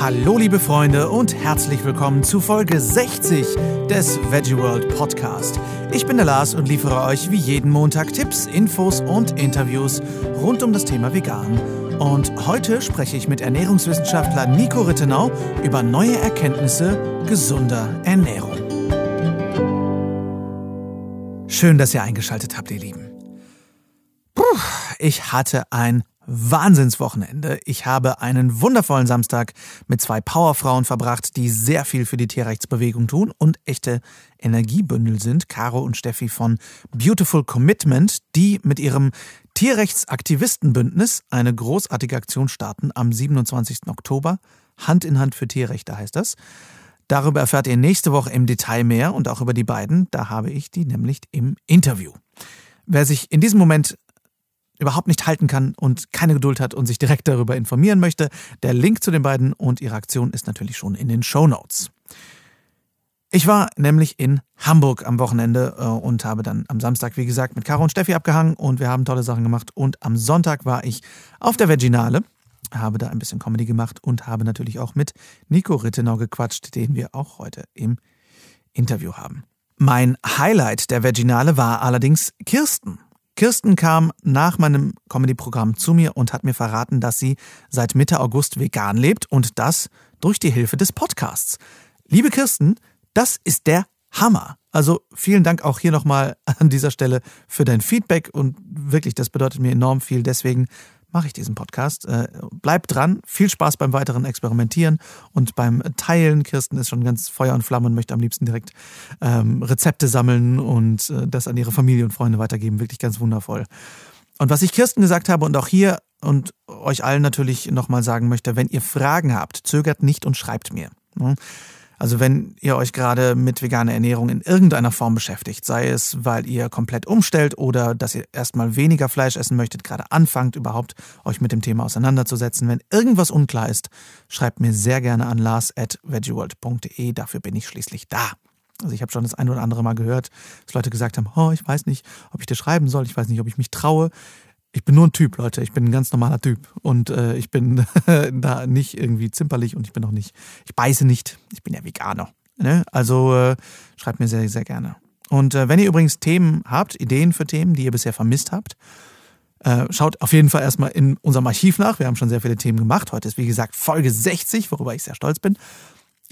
Hallo liebe Freunde und herzlich willkommen zu Folge 60 des Veggie World Podcast. Ich bin der Lars und liefere euch wie jeden Montag Tipps, Infos und Interviews rund um das Thema Vegan. Und heute spreche ich mit Ernährungswissenschaftler Nico Rittenau über neue Erkenntnisse gesunder Ernährung. Schön, dass ihr eingeschaltet habt, ihr Lieben. Puh, ich hatte ein Wahnsinnswochenende. Ich habe einen wundervollen Samstag mit zwei Powerfrauen verbracht, die sehr viel für die Tierrechtsbewegung tun und echte Energiebündel sind. Caro und Steffi von Beautiful Commitment, die mit ihrem Tierrechtsaktivistenbündnis eine großartige Aktion starten am 27. Oktober. Hand in Hand für Tierrechte heißt das. Darüber erfahrt ihr nächste Woche im Detail mehr und auch über die beiden. Da habe ich die nämlich im Interview. Wer sich in diesem Moment überhaupt nicht halten kann und keine Geduld hat und sich direkt darüber informieren möchte, der Link zu den beiden und ihre Aktion ist natürlich schon in den Show Notes. Ich war nämlich in Hamburg am Wochenende äh, und habe dann am Samstag, wie gesagt, mit Caro und Steffi abgehangen und wir haben tolle Sachen gemacht. Und am Sonntag war ich auf der Veginale, habe da ein bisschen Comedy gemacht und habe natürlich auch mit Nico Rittenau gequatscht, den wir auch heute im Interview haben. Mein Highlight der Veginale war allerdings Kirsten. Kirsten kam nach meinem Comedy-Programm zu mir und hat mir verraten, dass sie seit Mitte August vegan lebt und das durch die Hilfe des Podcasts. Liebe Kirsten, das ist der Hammer. Also vielen Dank auch hier nochmal an dieser Stelle für dein Feedback und wirklich, das bedeutet mir enorm viel. Deswegen mache ich diesen Podcast. Äh, bleibt dran, viel Spaß beim weiteren Experimentieren und beim Teilen. Kirsten ist schon ganz Feuer und Flamme und möchte am liebsten direkt ähm, Rezepte sammeln und äh, das an ihre Familie und Freunde weitergeben. Wirklich ganz wundervoll. Und was ich Kirsten gesagt habe und auch hier und euch allen natürlich nochmal sagen möchte, wenn ihr Fragen habt, zögert nicht und schreibt mir. Also wenn ihr euch gerade mit veganer Ernährung in irgendeiner Form beschäftigt, sei es, weil ihr komplett umstellt oder dass ihr erstmal weniger Fleisch essen möchtet, gerade anfangt überhaupt euch mit dem Thema auseinanderzusetzen. Wenn irgendwas unklar ist, schreibt mir sehr gerne an lars@veggieworld.de. Dafür bin ich schließlich da. Also ich habe schon das ein oder andere Mal gehört, dass Leute gesagt haben, oh, ich weiß nicht, ob ich dir schreiben soll, ich weiß nicht, ob ich mich traue ich bin nur ein Typ, Leute. Ich bin ein ganz normaler Typ. Und äh, ich bin da nicht irgendwie zimperlich und ich bin auch nicht, ich beiße nicht. Ich bin ja Veganer. Ne? Also äh, schreibt mir sehr, sehr gerne. Und äh, wenn ihr übrigens Themen habt, Ideen für Themen, die ihr bisher vermisst habt, äh, schaut auf jeden Fall erstmal in unserem Archiv nach. Wir haben schon sehr viele Themen gemacht. Heute ist, wie gesagt, Folge 60, worüber ich sehr stolz bin.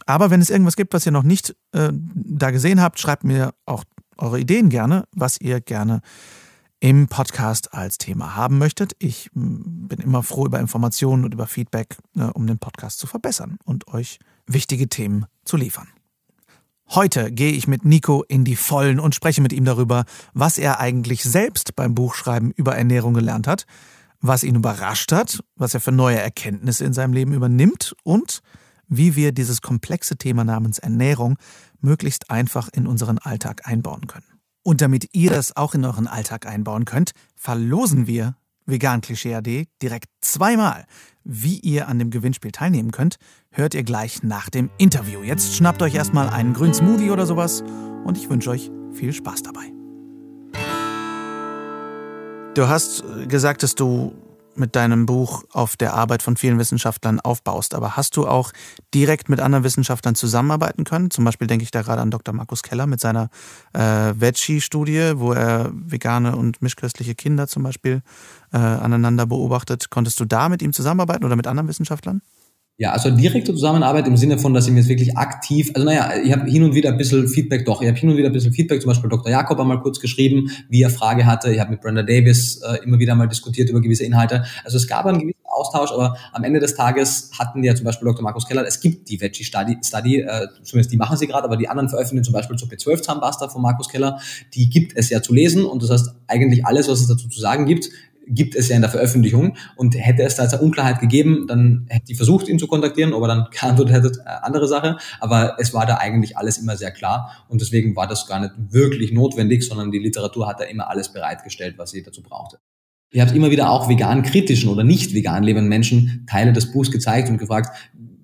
Aber wenn es irgendwas gibt, was ihr noch nicht äh, da gesehen habt, schreibt mir auch eure Ideen gerne, was ihr gerne im Podcast als Thema haben möchtet. Ich hm, bin immer froh über Informationen und über Feedback, ne, um den Podcast zu verbessern und euch wichtige Themen zu liefern. Heute gehe ich mit Nico in die Vollen und spreche mit ihm darüber, was er eigentlich selbst beim Buchschreiben über Ernährung gelernt hat, was ihn überrascht hat, was er für neue Erkenntnisse in seinem Leben übernimmt und wie wir dieses komplexe Thema namens Ernährung möglichst einfach in unseren Alltag einbauen können. Und damit ihr das auch in euren Alltag einbauen könnt, verlosen wir Vegan AD direkt zweimal. Wie ihr an dem Gewinnspiel teilnehmen könnt, hört ihr gleich nach dem Interview. Jetzt schnappt euch erstmal einen grünen Smoothie oder sowas und ich wünsche euch viel Spaß dabei. Du hast gesagt, dass du mit deinem Buch auf der Arbeit von vielen Wissenschaftlern aufbaust. Aber hast du auch direkt mit anderen Wissenschaftlern zusammenarbeiten können? Zum Beispiel denke ich da gerade an Dr. Markus Keller mit seiner äh, Veggie-Studie, wo er vegane und mischköstliche Kinder zum Beispiel äh, aneinander beobachtet. Konntest du da mit ihm zusammenarbeiten oder mit anderen Wissenschaftlern? Ja, also direkte Zusammenarbeit im Sinne von, dass ich mir jetzt wirklich aktiv, also naja, ich habe hin und wieder ein bisschen Feedback, doch, ich habe hin und wieder ein bisschen Feedback, zum Beispiel Dr. Jakob einmal kurz geschrieben, wie er Frage hatte, ich habe mit Brenda Davis äh, immer wieder mal diskutiert über gewisse Inhalte. Also es gab einen gewissen Austausch, aber am Ende des Tages hatten ja zum Beispiel Dr. Markus Keller, es gibt die Veggie Study, Study äh, zumindest die machen sie gerade, aber die anderen veröffentlichen zum Beispiel zur B12-Zahnpasta von Markus Keller, die gibt es ja zu lesen und das heißt eigentlich alles, was es dazu zu sagen gibt, gibt es ja in der Veröffentlichung. Und hätte es da jetzt eine Unklarheit gegeben, dann hätte ich versucht, ihn zu kontaktieren, ob er dann geantwortet hätte, äh, andere Sache, aber es war da eigentlich alles immer sehr klar. Und deswegen war das gar nicht wirklich notwendig, sondern die Literatur hat da immer alles bereitgestellt, was sie dazu brauchte. Ihr habt immer wieder auch vegan kritischen oder nicht vegan lebenden Menschen Teile des Buchs gezeigt und gefragt,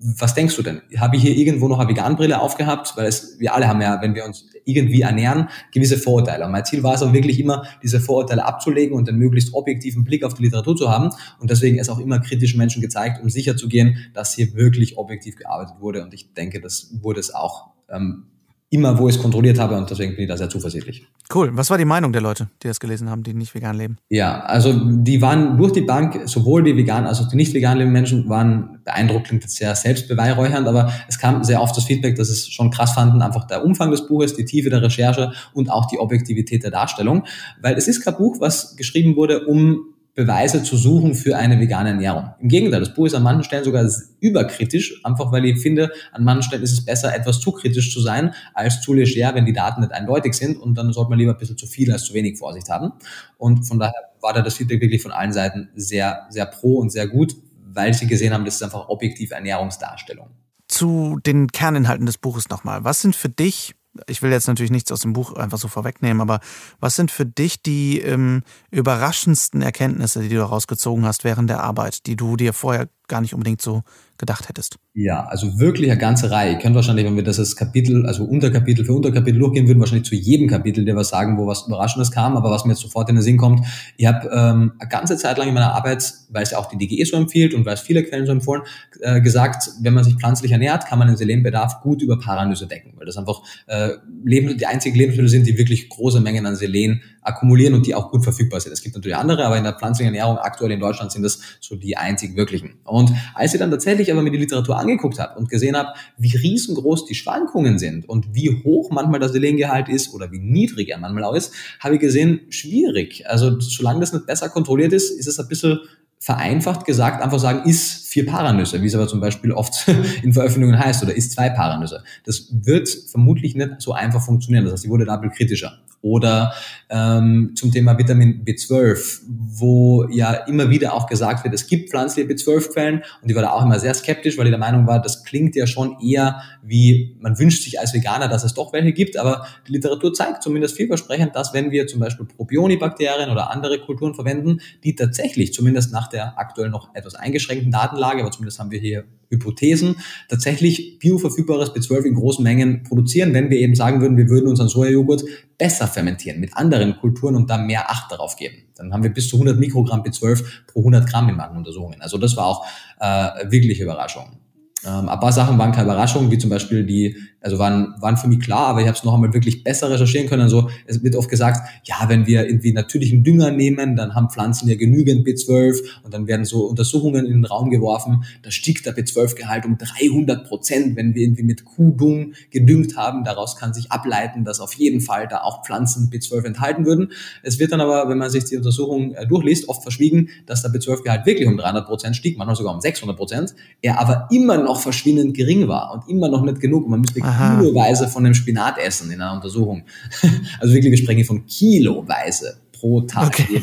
was denkst du denn? Habe ich hier irgendwo noch eine Veganbrille aufgehabt? Weil es, wir alle haben ja, wenn wir uns irgendwie ernähren, gewisse Vorurteile. Und mein Ziel war es auch wirklich immer, diese Vorurteile abzulegen und einen möglichst objektiven Blick auf die Literatur zu haben. Und deswegen ist auch immer kritischen Menschen gezeigt, um sicherzugehen, dass hier wirklich objektiv gearbeitet wurde. Und ich denke, das wurde es auch ähm, immer, wo ich es kontrolliert habe und deswegen bin ich da sehr zuversichtlich. Cool. Was war die Meinung der Leute, die das gelesen haben, die nicht vegan leben? Ja, also die waren durch die Bank, sowohl die vegan als auch die nicht vegan lebenden Menschen waren beeindruckt, klingt jetzt sehr selbstbeweihräuchernd, aber es kam sehr oft das Feedback, dass es schon krass fanden, einfach der Umfang des Buches, die Tiefe der Recherche und auch die Objektivität der Darstellung, weil es ist kein Buch, was geschrieben wurde, um Beweise zu suchen für eine vegane Ernährung. Im Gegenteil, das Buch ist an manchen Stellen sogar überkritisch, einfach weil ich finde, an manchen Stellen ist es besser, etwas zu kritisch zu sein, als zu leger, wenn die Daten nicht eindeutig sind und dann sollte man lieber ein bisschen zu viel als zu wenig Vorsicht haben. Und von daher war da das Feedback wirklich von allen Seiten sehr, sehr pro und sehr gut, weil sie gesehen haben, das ist einfach objektive Ernährungsdarstellung. Zu den Kerninhalten des Buches nochmal. Was sind für dich ich will jetzt natürlich nichts aus dem Buch einfach so vorwegnehmen, aber was sind für dich die ähm, überraschendsten Erkenntnisse, die du daraus gezogen hast während der Arbeit, die du dir vorher gar nicht unbedingt so gedacht hättest? Ja, also wirklich eine ganze Reihe. Ihr könnt wahrscheinlich, wenn wir das als Kapitel, also Unterkapitel für Unterkapitel durchgehen würden, wahrscheinlich zu jedem Kapitel dir was sagen, wo was Überraschendes kam. Aber was mir jetzt sofort in den Sinn kommt, ich habe ähm, eine ganze Zeit lang in meiner Arbeit, weil es ja auch die DGE so empfiehlt und weil es viele Quellen so empfohlen, äh, gesagt, wenn man sich pflanzlich ernährt, kann man den Selenbedarf gut über Paranüsse decken, weil das einfach äh, Lebens die einzigen Lebensmittel sind, die wirklich große Mengen an Selen akkumulieren und die auch gut verfügbar sind. Es gibt natürlich andere, aber in der pflanzlichen Ernährung aktuell in Deutschland sind das so die einzigen wirklichen. Und als ich dann tatsächlich aber mir die Literatur angeguckt habe und gesehen habe, wie riesengroß die Schwankungen sind und wie hoch manchmal das Selengehalt ist oder wie niedrig er manchmal auch ist, habe ich gesehen, schwierig. Also solange das nicht besser kontrolliert ist, ist es ein bisschen vereinfacht gesagt einfach sagen, ist vier Paranüsse, wie es aber zum Beispiel oft in Veröffentlichungen heißt, oder ist zwei Paranüsse. Das wird vermutlich nicht so einfach funktionieren. Das heißt, die wurde da kritischer. Oder ähm, zum Thema Vitamin B12, wo ja immer wieder auch gesagt wird, es gibt pflanzliche B12-Quellen und ich war da auch immer sehr skeptisch, weil ich der Meinung war, das klingt ja schon eher wie, man wünscht sich als Veganer, dass es doch welche gibt, aber die Literatur zeigt zumindest vielversprechend, dass wenn wir zum Beispiel Propionibakterien oder andere Kulturen verwenden, die tatsächlich zumindest nach der aktuell noch etwas eingeschränkten Datenlage, aber zumindest haben wir hier Hypothesen, tatsächlich bioverfügbares B12 in großen Mengen produzieren, wenn wir eben sagen würden, wir würden unseren Sojajoghurt besser fermentieren mit anderen Kulturen und da mehr Acht darauf geben. Dann haben wir bis zu 100 Mikrogramm B12 pro 100 Gramm in manchen Untersuchungen. Also das war auch äh, wirklich Überraschung. Ähm, ein paar Sachen waren keine Überraschung, wie zum Beispiel die, also waren, waren für mich klar, aber ich habe es noch einmal wirklich besser recherchieren können. Also es wird oft gesagt, ja, wenn wir irgendwie natürlichen Dünger nehmen, dann haben Pflanzen ja genügend B12 und dann werden so Untersuchungen in den Raum geworfen, da stieg der B12-Gehalt um 300 Prozent, wenn wir irgendwie mit Kuhdung gedüngt haben. Daraus kann sich ableiten, dass auf jeden Fall da auch Pflanzen B12 enthalten würden. Es wird dann aber, wenn man sich die Untersuchung äh, durchliest, oft verschwiegen, dass der B12-Gehalt wirklich um 300 Prozent stieg, manchmal sogar um 600 Prozent, er aber immer noch verschwindend gering war und immer noch nicht genug. Man müsste. Kiloweise von dem Spinat essen in einer Untersuchung. Also wirklich, wir sprechen von kiloweise pro Tag. Okay.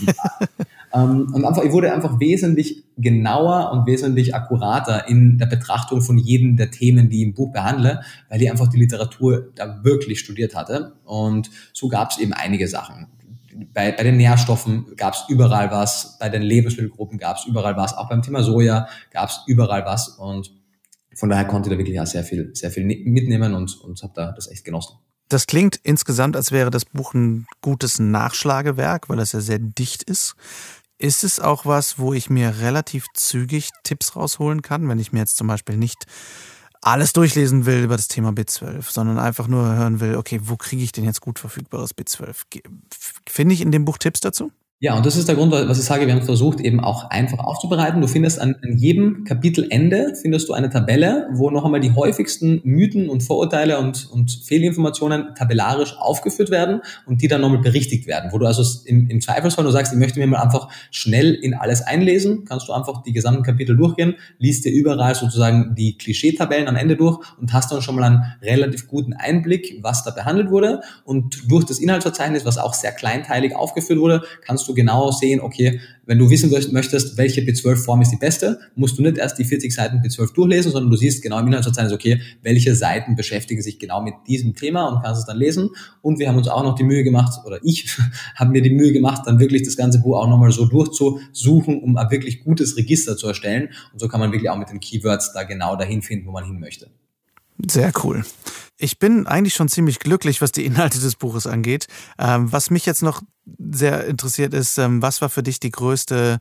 Ähm, und einfach, ich wurde einfach wesentlich genauer und wesentlich akkurater in der Betrachtung von jedem der Themen, die ich im Buch behandle, weil ich einfach die Literatur da wirklich studiert hatte. Und so gab es eben einige Sachen bei, bei den Nährstoffen gab es überall was, bei den Lebensmittelgruppen gab es überall was, auch beim Thema Soja gab es überall was und von daher konnte ich da wirklich auch sehr viel, sehr viel mitnehmen und, und habe da das echt genossen. Das klingt insgesamt, als wäre das Buch ein gutes Nachschlagewerk, weil es ja sehr dicht ist. Ist es auch was, wo ich mir relativ zügig Tipps rausholen kann, wenn ich mir jetzt zum Beispiel nicht alles durchlesen will über das Thema B12, sondern einfach nur hören will, okay, wo kriege ich denn jetzt gut verfügbares B12? Finde ich in dem Buch Tipps dazu? Ja, und das ist der Grund, was ich sage, wir haben versucht, eben auch einfach aufzubereiten. Du findest an, an jedem Kapitelende findest du eine Tabelle, wo noch einmal die häufigsten Mythen und Vorurteile und, und Fehlinformationen tabellarisch aufgeführt werden und die dann nochmal berichtigt werden. Wo du also im, im Zweifelsfall nur sagst, ich möchte mir mal einfach schnell in alles einlesen, kannst du einfach die gesamten Kapitel durchgehen, liest dir überall sozusagen die Klischeetabellen am Ende durch und hast dann schon mal einen relativ guten Einblick, was da behandelt wurde. Und durch das Inhaltsverzeichnis, was auch sehr kleinteilig aufgeführt wurde, kannst du genau sehen, okay, wenn du wissen möchtest, welche B12-Form ist die beste, musst du nicht erst die 40 Seiten B12 durchlesen, sondern du siehst genau im Inhaltsverzeichnis, okay, welche Seiten beschäftigen sich genau mit diesem Thema und kannst es dann lesen. Und wir haben uns auch noch die Mühe gemacht, oder ich habe mir die Mühe gemacht, dann wirklich das ganze Buch auch nochmal so durchzusuchen, um ein wirklich gutes Register zu erstellen. Und so kann man wirklich auch mit den Keywords da genau dahin finden, wo man hin möchte. Sehr cool. Ich bin eigentlich schon ziemlich glücklich, was die Inhalte des Buches angeht. Ähm, was mich jetzt noch sehr interessiert ist, ähm, was war für dich die größte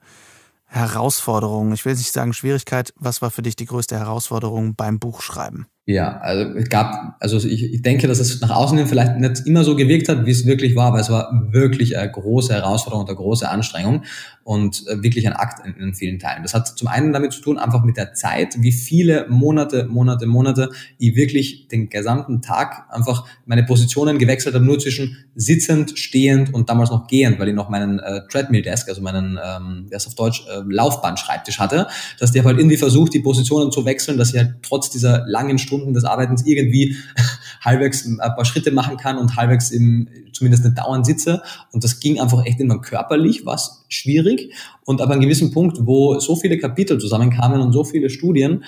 Herausforderung? Ich will nicht sagen Schwierigkeit, was war für dich die größte Herausforderung beim Buchschreiben? Ja, also es gab, also ich, ich denke, dass es nach außen hin vielleicht nicht immer so gewirkt hat, wie es wirklich war, weil es war wirklich eine große Herausforderung und eine große Anstrengung und äh, wirklich ein Akt in, in vielen Teilen. Das hat zum einen damit zu tun, einfach mit der Zeit, wie viele Monate, Monate, Monate ich wirklich den gesamten Tag einfach meine Positionen gewechselt habe, nur zwischen sitzend, stehend und damals noch gehend, weil ich noch meinen äh, Treadmill Desk, also meinen, ähm, der ist auf Deutsch, äh, Laufbandschreibtisch hatte, dass der halt irgendwie versucht, die Positionen zu wechseln, dass ich halt trotz dieser langen Stunden Stunden des Arbeitens irgendwie halbwegs ein paar Schritte machen kann und halbwegs im, zumindest nicht dauernd sitze. Und das ging einfach echt immer körperlich, was schwierig. Und aber an gewissen Punkt, wo so viele Kapitel zusammenkamen und so viele Studien,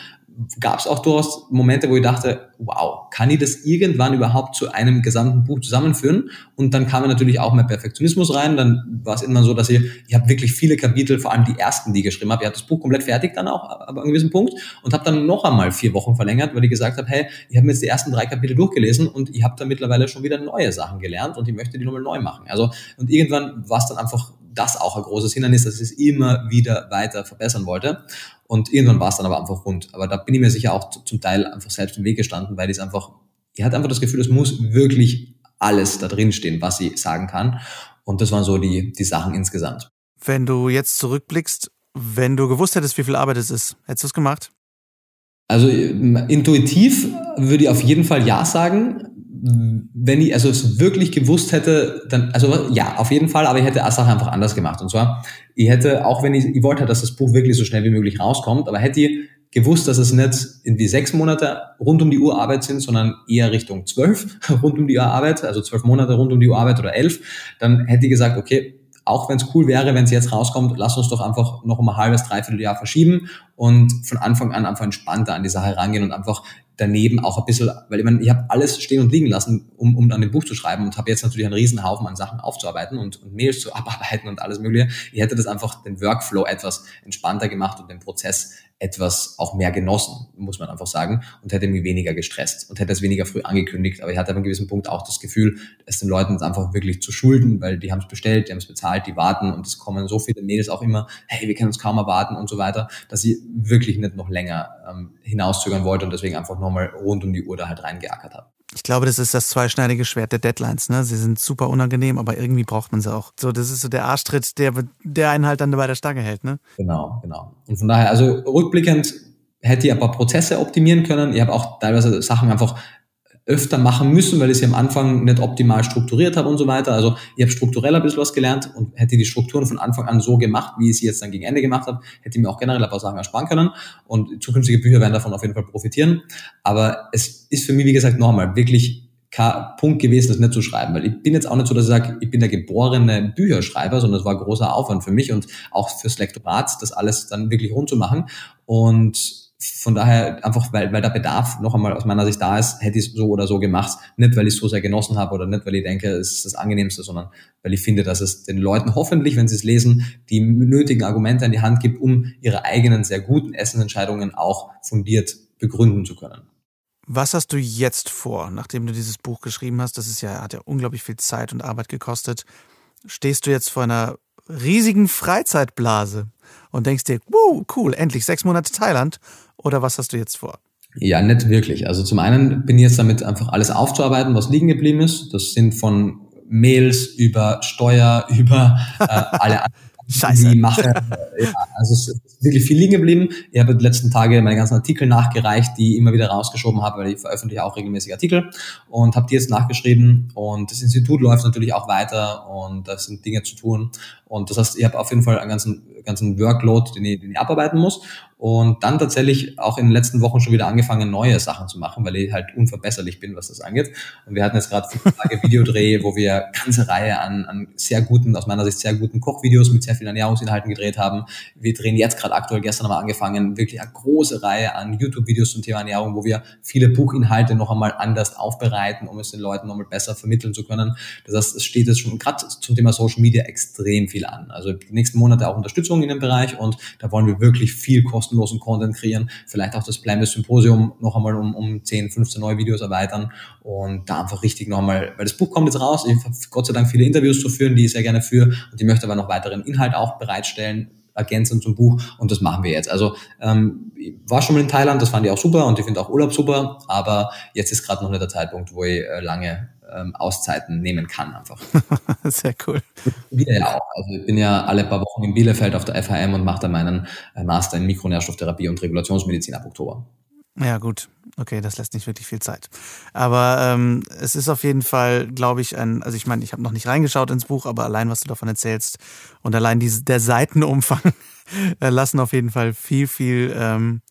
gab es auch durchaus Momente, wo ich dachte, wow, kann ich das irgendwann überhaupt zu einem gesamten Buch zusammenführen? Und dann kam natürlich auch mein Perfektionismus rein. Dann war es irgendwann so, dass ich, ich habe wirklich viele Kapitel, vor allem die ersten, die ich geschrieben habe. Ich habe das Buch komplett fertig dann auch, aber an gewissen Punkt und habe dann noch einmal vier Wochen verlängert, weil ich gesagt habe, hey, ich habe mir jetzt die ersten drei Kapitel durchgelesen und ich habe da mittlerweile schon wieder neue Sachen gelernt und ich möchte die nochmal neu machen. Also und irgendwann war es dann einfach das auch ein großes Hindernis, dass ich es immer wieder weiter verbessern wollte. Und irgendwann war es dann aber einfach rund. Aber da bin ich mir sicher auch zum Teil einfach selbst im Weg gestanden, weil ich es einfach, ich hatte einfach das Gefühl, es muss wirklich alles da drin stehen, was ich sagen kann. Und das waren so die, die Sachen insgesamt. Wenn du jetzt zurückblickst, wenn du gewusst hättest, wie viel Arbeit es ist, hättest du es gemacht? Also intuitiv würde ich auf jeden Fall Ja sagen wenn ich also es wirklich gewusst hätte, dann, also ja, auf jeden Fall, aber ich hätte eine Sache einfach anders gemacht. Und zwar, ich hätte, auch wenn ich, ich wollte, dass das Buch wirklich so schnell wie möglich rauskommt, aber hätte ich gewusst, dass es nicht in die sechs Monate rund um die Uhr Arbeit sind, sondern eher Richtung zwölf rund um die Uhr Arbeit, also zwölf Monate rund um die Uhr Arbeit oder elf, dann hätte ich gesagt, okay, auch wenn es cool wäre, wenn es jetzt rauskommt, lass uns doch einfach noch ein halbes, dreiviertel Jahr verschieben und von Anfang an einfach entspannter an die Sache rangehen und einfach daneben auch ein bisschen, weil ich meine, ich habe alles stehen und liegen lassen, um, um an dem Buch zu schreiben und habe jetzt natürlich einen riesen Haufen an Sachen aufzuarbeiten und, und Mails zu abarbeiten und alles mögliche. Ich hätte das einfach den Workflow etwas entspannter gemacht und den Prozess etwas auch mehr genossen, muss man einfach sagen, und hätte mich weniger gestresst und hätte es weniger früh angekündigt. Aber ich hatte an einem gewissen Punkt auch das Gefühl, es den Leuten einfach wirklich zu schulden, weil die haben es bestellt, die haben es bezahlt, die warten und es kommen so viele Mails auch immer, hey, wir können uns kaum erwarten und so weiter, dass ich wirklich nicht noch länger ähm, hinauszögern wollte und deswegen einfach nochmal rund um die Uhr da halt reingeackert habe. Ich glaube, das ist das zweischneidige Schwert der Deadlines. Ne? Sie sind super unangenehm, aber irgendwie braucht man sie auch. So, das ist so der Arschtritt, der, der einen halt dann bei der Stange hält. Ne? Genau, genau. Und von daher, also rückblickend hätte ich ein paar Prozesse optimieren können. Ich habe auch teilweise Sachen einfach öfter machen müssen, weil ich sie am Anfang nicht optimal strukturiert habe und so weiter. Also ich habe strukturell ein bisschen was gelernt und hätte die Strukturen von Anfang an so gemacht, wie ich sie jetzt dann gegen Ende gemacht habe, hätte ich mir auch generell ein paar Sachen ersparen können und zukünftige Bücher werden davon auf jeden Fall profitieren. Aber es ist für mich, wie gesagt, nochmal wirklich kein Punkt gewesen, das nicht zu schreiben, weil ich bin jetzt auch nicht so, dass ich sage, ich bin der geborene Bücherschreiber, sondern es war großer Aufwand für mich und auch fürs Lektorat, das alles dann wirklich rund zu machen und von daher einfach, weil, weil der Bedarf noch einmal aus meiner Sicht da ist, hätte ich es so oder so gemacht. Nicht, weil ich es so sehr genossen habe oder nicht, weil ich denke, es ist das Angenehmste, sondern weil ich finde, dass es den Leuten hoffentlich, wenn sie es lesen, die nötigen Argumente an die Hand gibt, um ihre eigenen sehr guten Essensentscheidungen auch fundiert begründen zu können. Was hast du jetzt vor, nachdem du dieses Buch geschrieben hast? Das ist ja, hat ja unglaublich viel Zeit und Arbeit gekostet. Stehst du jetzt vor einer riesigen Freizeitblase und denkst dir, wow, cool, endlich sechs Monate Thailand oder was hast du jetzt vor? Ja, nicht wirklich. Also zum einen bin ich jetzt damit einfach alles aufzuarbeiten, was liegen geblieben ist. Das sind von Mails über Steuer, über äh, alle anderen Scheiße. die mache. ja, also es ist wirklich viel liegen geblieben. Ich habe die letzten Tage meine ganzen Artikel nachgereicht, die ich immer wieder rausgeschoben habe, weil ich veröffentliche auch regelmäßig Artikel und habe die jetzt nachgeschrieben und das Institut läuft natürlich auch weiter und da sind Dinge zu tun Und das heißt, ich habe auf jeden Fall einen ganzen, ganzen Workload, den ich, den ich abarbeiten muss. Und dann tatsächlich auch in den letzten Wochen schon wieder angefangen, neue Sachen zu machen, weil ich halt unverbesserlich bin, was das angeht. Und wir hatten jetzt gerade fünf Tage Videodreh, wo wir ganze Reihe an, an sehr guten, aus meiner Sicht sehr guten Kochvideos mit sehr vielen Ernährungsinhalten gedreht haben. Wir drehen jetzt gerade aktuell, gestern haben wir angefangen, wirklich eine große Reihe an YouTube-Videos zum Thema Ernährung, wo wir viele Buchinhalte noch einmal anders aufbereiten, um es den Leuten nochmal besser vermitteln zu können. Das heißt, es steht jetzt schon gerade zum Thema Social Media extrem viel an. Also die nächsten Monate auch Unterstützung in dem Bereich und da wollen wir wirklich viel kostenlosen Content kreieren. Vielleicht auch das Blame Symposium noch einmal um, um 10, 15 neue Videos erweitern und da einfach richtig noch einmal, weil das Buch kommt jetzt raus. Ich habe Gott sei Dank viele Interviews zu führen, die ich sehr gerne führe und ich möchte aber noch weiteren Inhalt auch bereitstellen ergänzend zum Buch und das machen wir jetzt. Also ähm, war schon mal in Thailand, das fand ich auch super und ich finde auch Urlaub super, aber jetzt ist gerade noch nicht der Zeitpunkt, wo ich äh, lange ähm, Auszeiten nehmen kann einfach. Sehr cool. Wir ja auch. Also ich bin ja alle paar Wochen in Bielefeld auf der FHM und mache da meinen äh, Master in Mikronährstofftherapie und Regulationsmedizin ab Oktober. Ja, gut. Okay, das lässt nicht wirklich viel Zeit. Aber ähm, es ist auf jeden Fall, glaube ich, ein, also ich meine, ich habe noch nicht reingeschaut ins Buch, aber allein, was du davon erzählst und allein diese, der Seitenumfang lassen auf jeden Fall viel, viel ähm,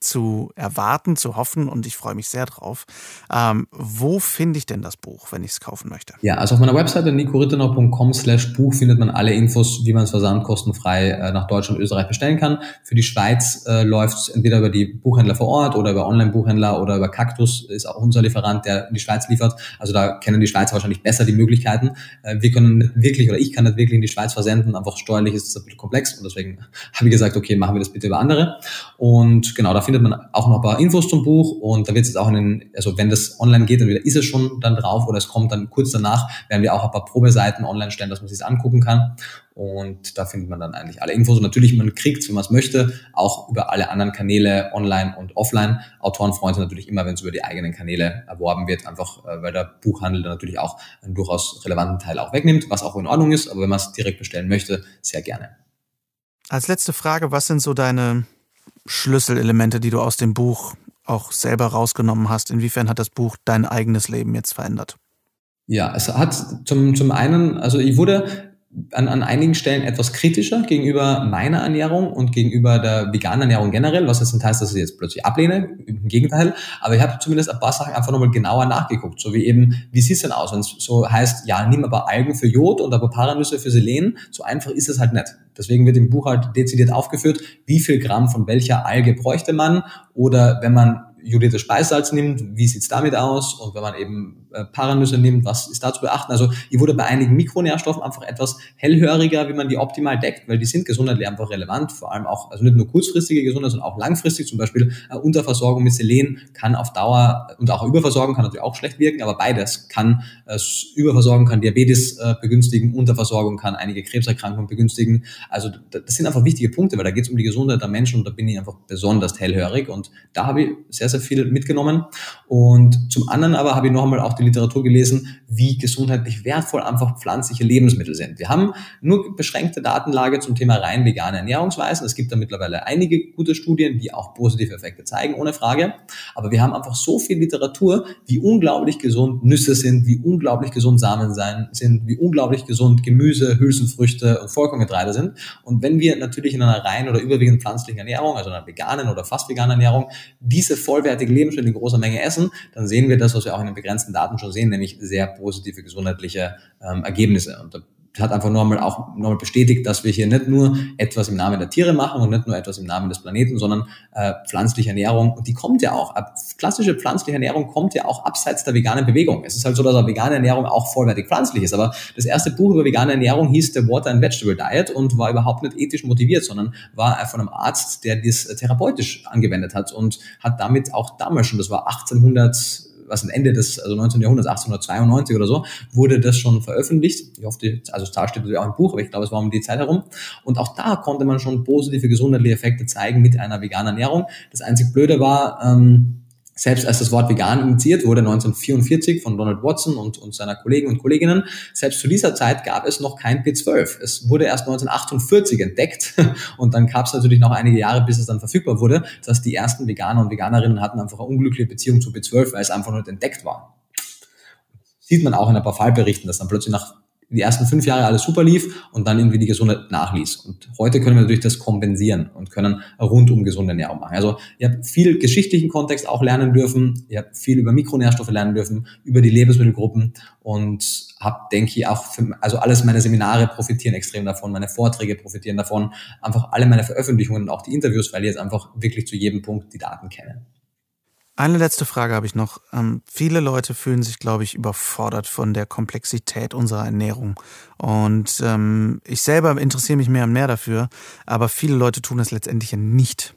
zu erwarten, zu hoffen und ich freue mich sehr drauf. Ähm, wo finde ich denn das Buch, wenn ich es kaufen möchte? Ja, also auf meiner Webseite nicorittenau.com slash Buch findet man alle Infos, wie man es versandkostenfrei äh, nach Deutschland und Österreich bestellen kann. Für die Schweiz äh, läuft es entweder über die Buchhändler vor Ort oder über Online-Buchhändler oder über Cactus ist auch unser Lieferant, der in die Schweiz liefert. Also da kennen die Schweizer wahrscheinlich besser die Möglichkeiten. Äh, wir können nicht wirklich oder ich kann nicht wirklich in die Schweiz versenden, einfach steuerlich ist es ein bisschen komplex und deswegen habe ich gesagt, okay, machen wir das bitte über andere. Und genau, da findet man auch noch ein paar Infos zum Buch und da wird es auch in den, also wenn das online geht, dann ist es schon dann drauf oder es kommt dann kurz danach, werden wir auch ein paar Probeseiten online stellen, dass man sich angucken kann. Und da findet man dann eigentlich alle Infos. Und natürlich, man kriegt, wenn man es möchte, auch über alle anderen Kanäle, online und offline. Autoren freuen sich natürlich immer, wenn es über die eigenen Kanäle erworben wird, einfach äh, weil der Buchhandel dann natürlich auch einen durchaus relevanten Teil auch wegnimmt, was auch in Ordnung ist. Aber wenn man es direkt bestellen möchte, sehr gerne. Als letzte Frage, was sind so deine Schlüsselelemente, die du aus dem Buch auch selber rausgenommen hast? Inwiefern hat das Buch dein eigenes Leben jetzt verändert? Ja, es hat zum, zum einen, also ich wurde an, an einigen Stellen etwas kritischer gegenüber meiner Ernährung und gegenüber der veganen Ernährung generell, was jetzt nicht heißt, dass ich jetzt plötzlich ablehne, im Gegenteil, aber ich habe zumindest ein paar Sachen einfach nochmal genauer nachgeguckt, so wie eben, wie sieht es denn aus, es so heißt, ja, nimm aber Algen für Jod und aber Paranüsse für Selen, so einfach ist es halt nicht. Deswegen wird im Buch halt dezidiert aufgeführt, wie viel Gramm von welcher Alge bräuchte man oder wenn man jodiertes Speissalz nimmt, wie sieht's damit aus? Und wenn man eben äh, Paranüsse nimmt, was ist da zu beachten? Also ich wurde bei einigen Mikronährstoffen einfach etwas hellhöriger, wie man die optimal deckt, weil die sind gesundheitlich einfach relevant, vor allem auch, also nicht nur kurzfristige Gesundheit, sondern auch langfristig. Zum Beispiel äh, Unterversorgung mit Selen kann auf Dauer und auch Überversorgung kann natürlich auch schlecht wirken, aber beides kann äh, Überversorgung kann Diabetes äh, begünstigen, Unterversorgung kann einige Krebserkrankungen begünstigen. Also das sind einfach wichtige Punkte, weil da geht es um die Gesundheit der Menschen und da bin ich einfach besonders hellhörig und da habe ich sehr, sehr viel mitgenommen. Und zum anderen aber habe ich noch einmal auch die Literatur gelesen, wie gesundheitlich wertvoll einfach pflanzliche Lebensmittel sind. Wir haben nur beschränkte Datenlage zum Thema rein vegane Ernährungsweisen. Es gibt da mittlerweile einige gute Studien, die auch positive Effekte zeigen, ohne Frage. Aber wir haben einfach so viel Literatur, wie unglaublich gesund Nüsse sind, wie unglaublich gesund Samen sein, sind, wie unglaublich gesund Gemüse, Hülsenfrüchte und Vollkorngetreide sind. Und wenn wir natürlich in einer rein oder überwiegend pflanzlichen Ernährung, also einer veganen oder fast veganen Ernährung, diese vollwertige Lebensmittel in großer Menge essen, dann sehen wir das, was wir auch in den begrenzten Daten schon sehen, nämlich sehr positive gesundheitliche ähm, Ergebnisse. Und das hat einfach nochmal auch nochmal bestätigt, dass wir hier nicht nur etwas im Namen der Tiere machen und nicht nur etwas im Namen des Planeten, sondern äh, pflanzliche Ernährung. Und die kommt ja auch, klassische pflanzliche Ernährung kommt ja auch abseits der veganen Bewegung. Es ist halt so, dass eine vegane Ernährung auch vollwertig pflanzlich ist. Aber das erste Buch über vegane Ernährung hieß The Water and Vegetable Diet und war überhaupt nicht ethisch motiviert, sondern war von einem Arzt, der das therapeutisch angewendet hat und hat damit auch damals schon, das war 1800 was am Ende des also 19. Jahrhunderts, 1892 oder so, wurde das schon veröffentlicht. Ich hoffe, die, also Zahl steht natürlich auch im Buch, aber ich glaube, es war um die Zeit herum. Und auch da konnte man schon positive gesundheitliche Effekte zeigen mit einer veganen Ernährung. Das einzig Blöde war, ähm, selbst als das Wort vegan initiiert wurde, 1944 von Donald Watson und, und seiner Kollegen und Kolleginnen, selbst zu dieser Zeit gab es noch kein B12. Es wurde erst 1948 entdeckt und dann gab es natürlich noch einige Jahre, bis es dann verfügbar wurde. Das heißt, die ersten Veganer und Veganerinnen hatten einfach eine unglückliche Beziehung zu B12, weil es einfach nur entdeckt war. Sieht man auch in ein paar Fallberichten, dass dann plötzlich nach die ersten fünf Jahre alles super lief und dann irgendwie die Gesundheit nachließ. Und heute können wir natürlich das kompensieren und können rundum gesunde Ernährung machen. Also ihr habt viel geschichtlichen Kontext auch lernen dürfen, ihr habt viel über Mikronährstoffe lernen dürfen, über die Lebensmittelgruppen und habt, denke ich, auch, für, also alles meine Seminare profitieren extrem davon, meine Vorträge profitieren davon, einfach alle meine Veröffentlichungen und auch die Interviews, weil ich jetzt einfach wirklich zu jedem Punkt die Daten kenne. Eine letzte Frage habe ich noch. Ähm, viele Leute fühlen sich, glaube ich, überfordert von der Komplexität unserer Ernährung. Und ähm, ich selber interessiere mich mehr und mehr dafür, aber viele Leute tun das letztendlich ja nicht.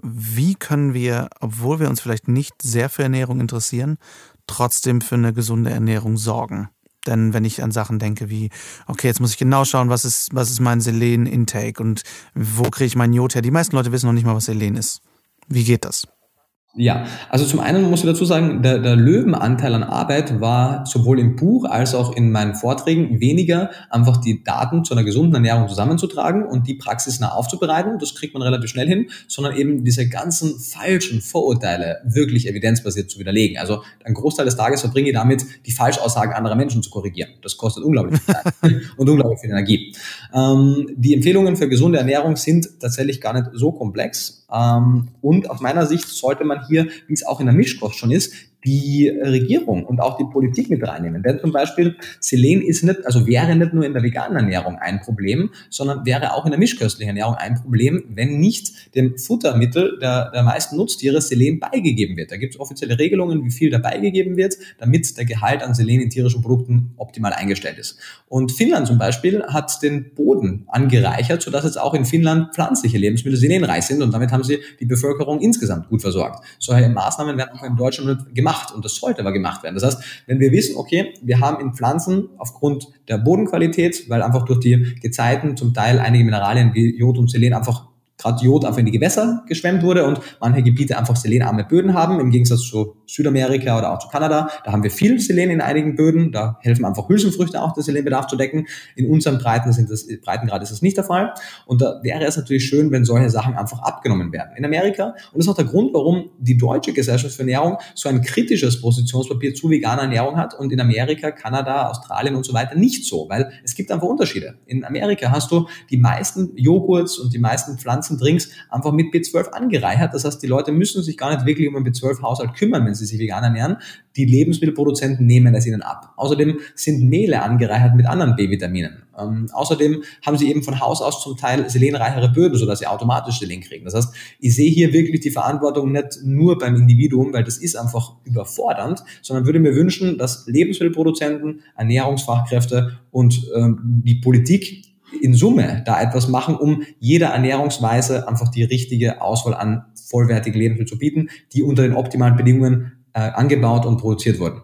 Wie können wir, obwohl wir uns vielleicht nicht sehr für Ernährung interessieren, trotzdem für eine gesunde Ernährung sorgen? Denn wenn ich an Sachen denke wie, okay, jetzt muss ich genau schauen, was ist, was ist mein Selen-Intake und wo kriege ich mein Jod her? Die meisten Leute wissen noch nicht mal, was Selen ist. Wie geht das? Ja, also zum einen muss ich dazu sagen, der, der Löwenanteil an Arbeit war sowohl im Buch als auch in meinen Vorträgen weniger, einfach die Daten zu einer gesunden Ernährung zusammenzutragen und die praxisnah aufzubereiten, das kriegt man relativ schnell hin, sondern eben diese ganzen falschen Vorurteile wirklich evidenzbasiert zu widerlegen. Also ein Großteil des Tages verbringe ich damit, die Falschaussagen anderer Menschen zu korrigieren. Das kostet unglaublich viel Zeit und unglaublich viel Energie. Ähm, die Empfehlungen für gesunde Ernährung sind tatsächlich gar nicht so komplex und aus meiner Sicht sollte man hier, wie es auch in der Mischkost schon ist, die Regierung und auch die Politik mit reinnehmen. Denn zum Beispiel Selen ist nicht, also wäre nicht nur in der veganen Ernährung ein Problem, sondern wäre auch in der mischköstlichen Ernährung ein Problem, wenn nicht dem Futtermittel der, der meisten Nutztiere Selen beigegeben wird. Da gibt es offizielle Regelungen, wie viel da beigegeben wird, damit der Gehalt an Selen in tierischen Produkten optimal eingestellt ist. Und Finnland zum Beispiel hat den Boden angereichert, sodass jetzt auch in Finnland pflanzliche Lebensmittel selenreich sind und damit haben sie die Bevölkerung insgesamt gut versorgt. Solche Maßnahmen werden auch in Deutschland gemacht gemacht und das sollte aber gemacht werden. Das heißt, wenn wir wissen, okay, wir haben in Pflanzen aufgrund der Bodenqualität, weil einfach durch die Gezeiten zum Teil einige Mineralien wie Jod und Selen einfach gerade Jod einfach in die Gewässer geschwemmt wurde und manche Gebiete einfach selenarme Böden haben, im Gegensatz zu Südamerika oder auch zu Kanada. Da haben wir viel Selen in einigen Böden, da helfen einfach Hülsenfrüchte auch, den Selenbedarf zu decken. In unseren Breiten sind das, Breitengrad ist das nicht der Fall. Und da wäre es natürlich schön, wenn solche Sachen einfach abgenommen werden. In Amerika, und das ist auch der Grund, warum die Deutsche Gesellschaft für Ernährung so ein kritisches Positionspapier zu veganer Ernährung hat und in Amerika, Kanada, Australien und so weiter nicht so, weil es gibt einfach Unterschiede. In Amerika hast du die meisten Joghurts und die meisten Pflanzen ganzen Drinks einfach mit B12 angereichert. Das heißt, die Leute müssen sich gar nicht wirklich um einen B12-Haushalt kümmern, wenn sie sich vegan ernähren. Die Lebensmittelproduzenten nehmen es ihnen ab. Außerdem sind Mehle angereichert mit anderen B-Vitaminen. Ähm, außerdem haben sie eben von Haus aus zum Teil selenreichere Böden, sodass sie automatisch Selen kriegen. Das heißt, ich sehe hier wirklich die Verantwortung nicht nur beim Individuum, weil das ist einfach überfordernd, sondern würde mir wünschen, dass Lebensmittelproduzenten, Ernährungsfachkräfte und ähm, die Politik in Summe da etwas machen, um jeder Ernährungsweise einfach die richtige Auswahl an vollwertigen Lebensmitteln zu bieten, die unter den optimalen Bedingungen äh, angebaut und produziert wurden.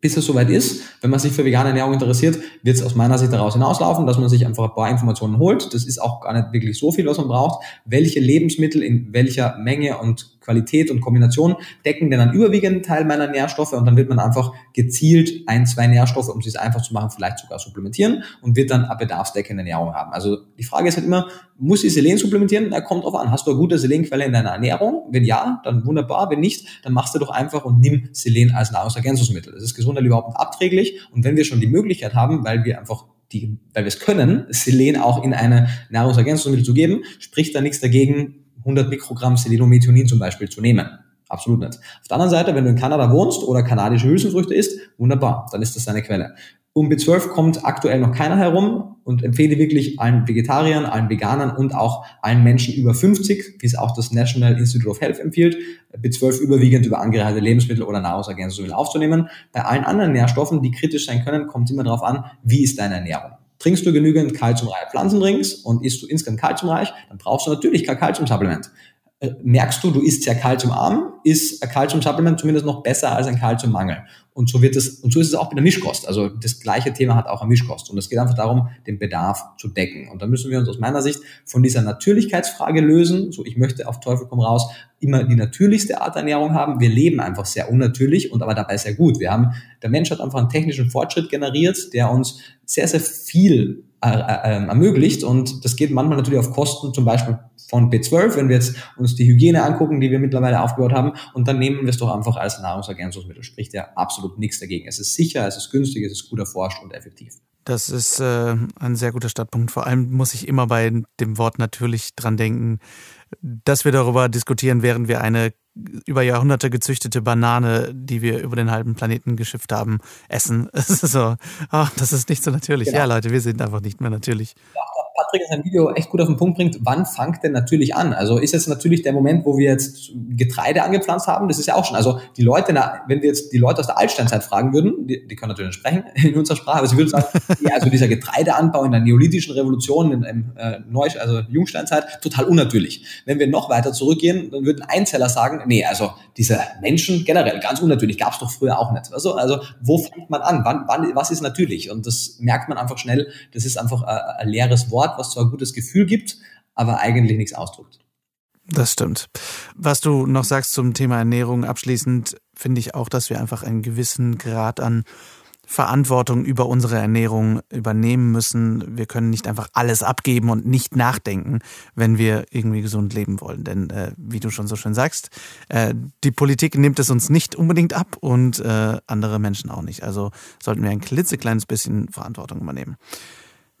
Bis es soweit ist, wenn man sich für vegane Ernährung interessiert, wird es aus meiner Sicht daraus hinauslaufen, dass man sich einfach ein paar Informationen holt. Das ist auch gar nicht wirklich so viel, was man braucht. Welche Lebensmittel in welcher Menge und Qualität und Kombination decken denn einen überwiegenden Teil meiner Nährstoffe und dann wird man einfach gezielt ein, zwei Nährstoffe, um es sich einfach zu machen, vielleicht sogar supplementieren und wird dann eine bedarfsdeckende Ernährung haben. Also die Frage ist halt immer, muss ich Selen supplementieren? Da kommt drauf an. Hast du eine gute Selenquelle in deiner Ernährung? Wenn ja, dann wunderbar. Wenn nicht, dann machst du doch einfach und nimm Selen als Nahrungsergänzungsmittel. Das ist gesundheitlich überhaupt nicht abträglich und wenn wir schon die Möglichkeit haben, weil wir einfach die, weil wir es können, Selen auch in eine Nahrungsergänzungsmittel zu geben, spricht da nichts dagegen, 100 Mikrogramm Selenomethionin zum Beispiel zu nehmen. Absolut nicht. Auf der anderen Seite, wenn du in Kanada wohnst oder kanadische Hülsenfrüchte isst, wunderbar, dann ist das deine Quelle. Um B12 kommt aktuell noch keiner herum und empfehle wirklich allen Vegetariern, allen Veganern und auch allen Menschen über 50, wie es auch das National Institute of Health empfiehlt, B12 überwiegend über angereicherte Lebensmittel oder Nahrungsergänzungsmittel aufzunehmen. Bei allen anderen Nährstoffen, die kritisch sein können, kommt es immer darauf an, wie ist deine Ernährung. Trinkst du genügend kalziumreiche Pflanzendrinks und isst du insgesamt kalziumreich, dann brauchst du natürlich kein Kalziumsupplement. Äh, merkst du, du isst sehr kalziumarm, ist ein Kalziumsupplement zumindest noch besser als ein Kalziummangel. Und so wird es, und so ist es auch bei der Mischkost. Also das gleiche Thema hat auch eine Mischkost. Und es geht einfach darum, den Bedarf zu decken. Und da müssen wir uns aus meiner Sicht von dieser Natürlichkeitsfrage lösen. So, ich möchte auf Teufel komm raus immer die natürlichste Art Ernährung haben. Wir leben einfach sehr unnatürlich und aber dabei sehr gut. Wir haben, der Mensch hat einfach einen technischen Fortschritt generiert, der uns sehr, sehr viel äh, äh, ermöglicht. Und das geht manchmal natürlich auf Kosten, zum Beispiel von B12, wenn wir jetzt uns die Hygiene angucken, die wir mittlerweile aufgebaut haben, und dann nehmen wir es doch einfach als Nahrungsergänzungsmittel. Spricht ja absolut nichts dagegen. Es ist sicher, es ist günstig, es ist gut erforscht und effektiv. Das ist äh, ein sehr guter Startpunkt. Vor allem muss ich immer bei dem Wort natürlich dran denken, dass wir darüber diskutieren, während wir eine über Jahrhunderte gezüchtete Banane, die wir über den halben Planeten geschifft haben, essen. Es ist so, ach, das ist nicht so natürlich. Genau. Ja, Leute, wir sind einfach nicht mehr natürlich. Ja, Patrick in seinem Video echt gut auf den Punkt bringt, wann fangt denn natürlich an? Also ist jetzt natürlich der Moment, wo wir jetzt Getreide angepflanzt haben, das ist ja auch schon, also die Leute, wenn wir jetzt die Leute aus der Altsteinzeit fragen würden, die, die können natürlich sprechen in unserer Sprache, aber sie würden sagen, ja, also dieser Getreideanbau in der neolithischen Revolution, in, in äh, Neu also Jungsteinzeit, total unnatürlich. Wenn wir noch weiter zurückgehen, dann würden Einzeller sagen, nee, also diese Menschen generell, ganz unnatürlich, gab es doch früher auch nicht. Also, also wo fängt man an? Wann, wann, was ist natürlich? Und das merkt man einfach schnell, das ist einfach ein, ein leeres Wort Wort, was zwar ein gutes Gefühl gibt, aber eigentlich nichts ausdrückt. Das stimmt. Was du noch sagst zum Thema Ernährung abschließend, finde ich auch, dass wir einfach einen gewissen Grad an Verantwortung über unsere Ernährung übernehmen müssen. Wir können nicht einfach alles abgeben und nicht nachdenken, wenn wir irgendwie gesund leben wollen. Denn äh, wie du schon so schön sagst, äh, die Politik nimmt es uns nicht unbedingt ab und äh, andere Menschen auch nicht. Also sollten wir ein klitzekleines bisschen Verantwortung übernehmen.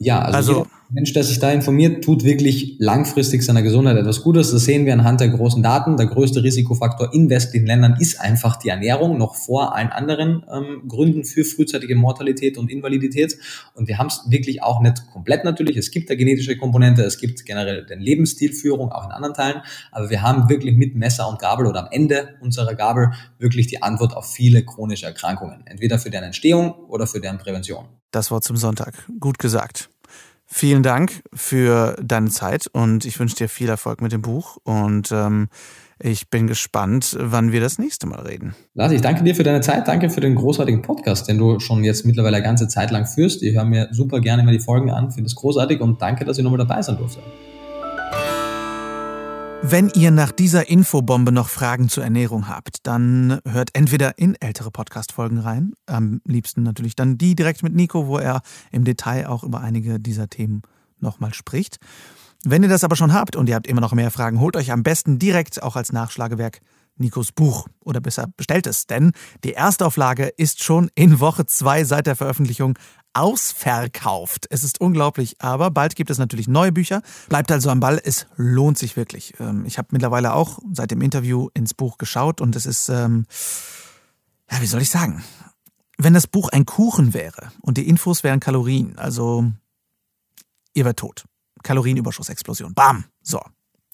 Ja, also, also Mensch, der sich da informiert, tut wirklich langfristig seiner Gesundheit etwas Gutes. Das sehen wir anhand der großen Daten. Der größte Risikofaktor in westlichen Ländern ist einfach die Ernährung, noch vor allen anderen ähm, Gründen für frühzeitige Mortalität und Invalidität. Und wir haben es wirklich auch nicht komplett natürlich. Es gibt eine genetische Komponente, es gibt generell den Lebensstilführung, auch in anderen Teilen. Aber wir haben wirklich mit Messer und Gabel oder am Ende unserer Gabel wirklich die Antwort auf viele chronische Erkrankungen. Entweder für deren Entstehung oder für deren Prävention. Das Wort zum Sonntag. Gut gesagt. Vielen Dank für deine Zeit und ich wünsche dir viel Erfolg mit dem Buch und ähm, ich bin gespannt, wann wir das nächste Mal reden. Lars, ich danke dir für deine Zeit, danke für den großartigen Podcast, den du schon jetzt mittlerweile eine ganze Zeit lang führst. Ich höre mir super gerne immer die Folgen an, finde es großartig und danke, dass ich nochmal dabei sein durfte. Wenn ihr nach dieser Infobombe noch Fragen zur Ernährung habt, dann hört entweder in ältere Podcast-Folgen rein, am liebsten natürlich dann die direkt mit Nico, wo er im Detail auch über einige dieser Themen nochmal spricht. Wenn ihr das aber schon habt und ihr habt immer noch mehr Fragen, holt euch am besten direkt auch als Nachschlagewerk Nikos Buch oder besser bestellt es, denn die Erstauflage ist schon in Woche zwei seit der Veröffentlichung ausverkauft. Es ist unglaublich, aber bald gibt es natürlich neue Bücher. Bleibt also am Ball, es lohnt sich wirklich. Ähm, ich habe mittlerweile auch seit dem Interview ins Buch geschaut und es ist, ähm, ja, wie soll ich sagen? Wenn das Buch ein Kuchen wäre und die Infos wären Kalorien, also ihr wärt tot. Kalorienüberschussexplosion. Bam! So.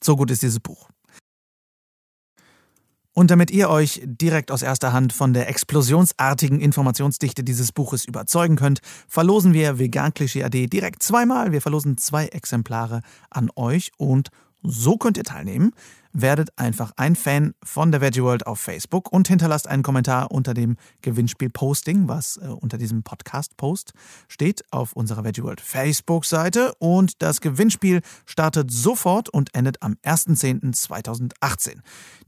So gut ist dieses Buch. Und damit ihr euch direkt aus erster Hand von der explosionsartigen Informationsdichte dieses Buches überzeugen könnt, verlosen wir Vegan Klischee AD direkt zweimal. Wir verlosen zwei Exemplare an euch und so könnt ihr teilnehmen. Werdet einfach ein Fan von der Veggie World auf Facebook und hinterlasst einen Kommentar unter dem Gewinnspiel-Posting, was äh, unter diesem Podcast-Post steht auf unserer Veggie World Facebook-Seite. Und das Gewinnspiel startet sofort und endet am 1.10.2018.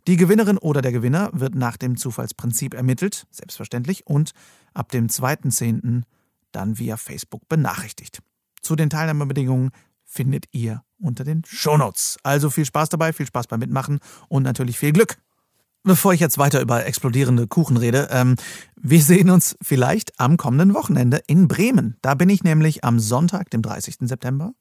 Die Gewinnerin oder der Gewinner wird nach dem Zufallsprinzip ermittelt, selbstverständlich, und ab dem 2.10. dann via Facebook benachrichtigt. Zu den Teilnahmebedingungen findet ihr unter den Shownotes. Also viel Spaß dabei, viel Spaß beim Mitmachen und natürlich viel Glück. Bevor ich jetzt weiter über explodierende Kuchen rede, ähm, wir sehen uns vielleicht am kommenden Wochenende in Bremen. Da bin ich nämlich am Sonntag, dem 30. September,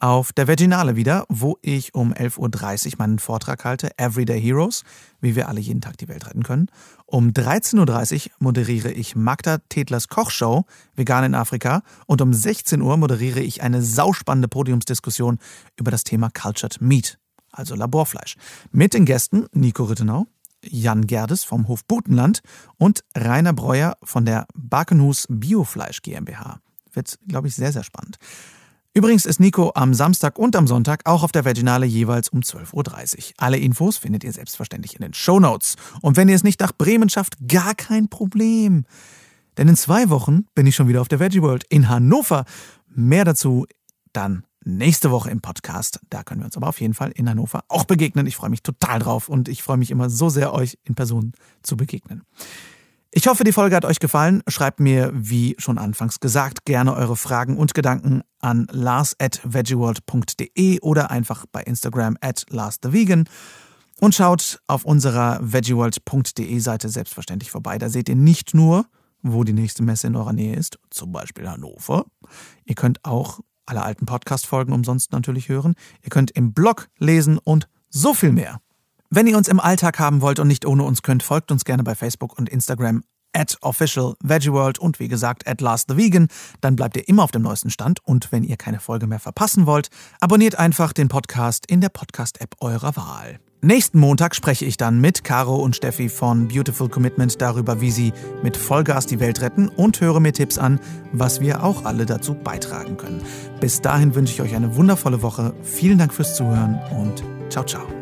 auf der Veginale wieder, wo ich um 11.30 Uhr meinen Vortrag halte, Everyday Heroes, wie wir alle jeden Tag die Welt retten können. Um 13.30 Uhr moderiere ich Magda Tedlers Kochshow, Vegan in Afrika. Und um 16 Uhr moderiere ich eine sauspannende Podiumsdiskussion über das Thema Cultured Meat, also Laborfleisch. Mit den Gästen Nico Rittenau, Jan Gerdes vom Hof Butenland und Rainer Breuer von der Barkenhus Biofleisch GmbH. Wird, glaube ich, sehr, sehr spannend. Übrigens ist Nico am Samstag und am Sonntag auch auf der Vaginale jeweils um 12.30 Uhr. Alle Infos findet ihr selbstverständlich in den Show Notes. Und wenn ihr es nicht nach Bremen schafft, gar kein Problem. Denn in zwei Wochen bin ich schon wieder auf der Veggie World in Hannover. Mehr dazu dann nächste Woche im Podcast. Da können wir uns aber auf jeden Fall in Hannover auch begegnen. Ich freue mich total drauf und ich freue mich immer so sehr, euch in Person zu begegnen. Ich hoffe, die Folge hat euch gefallen. Schreibt mir, wie schon anfangs gesagt, gerne eure Fragen und Gedanken an lars at veggieworld.de oder einfach bei Instagram at larsthevegan. Und schaut auf unserer veggieworld.de Seite selbstverständlich vorbei. Da seht ihr nicht nur wo die nächste Messe in eurer Nähe ist, zum Beispiel Hannover. Ihr könnt auch alle alten Podcast-Folgen umsonst natürlich hören. Ihr könnt im Blog lesen und so viel mehr. Wenn ihr uns im Alltag haben wollt und nicht ohne uns könnt, folgt uns gerne bei Facebook und Instagram at official VeggieWorld und wie gesagt at Last the Vegan. Dann bleibt ihr immer auf dem neuesten Stand und wenn ihr keine Folge mehr verpassen wollt, abonniert einfach den Podcast in der Podcast-App eurer Wahl. Nächsten Montag spreche ich dann mit Caro und Steffi von Beautiful Commitment darüber, wie sie mit Vollgas die Welt retten und höre mir Tipps an, was wir auch alle dazu beitragen können. Bis dahin wünsche ich euch eine wundervolle Woche. Vielen Dank fürs Zuhören und ciao, ciao.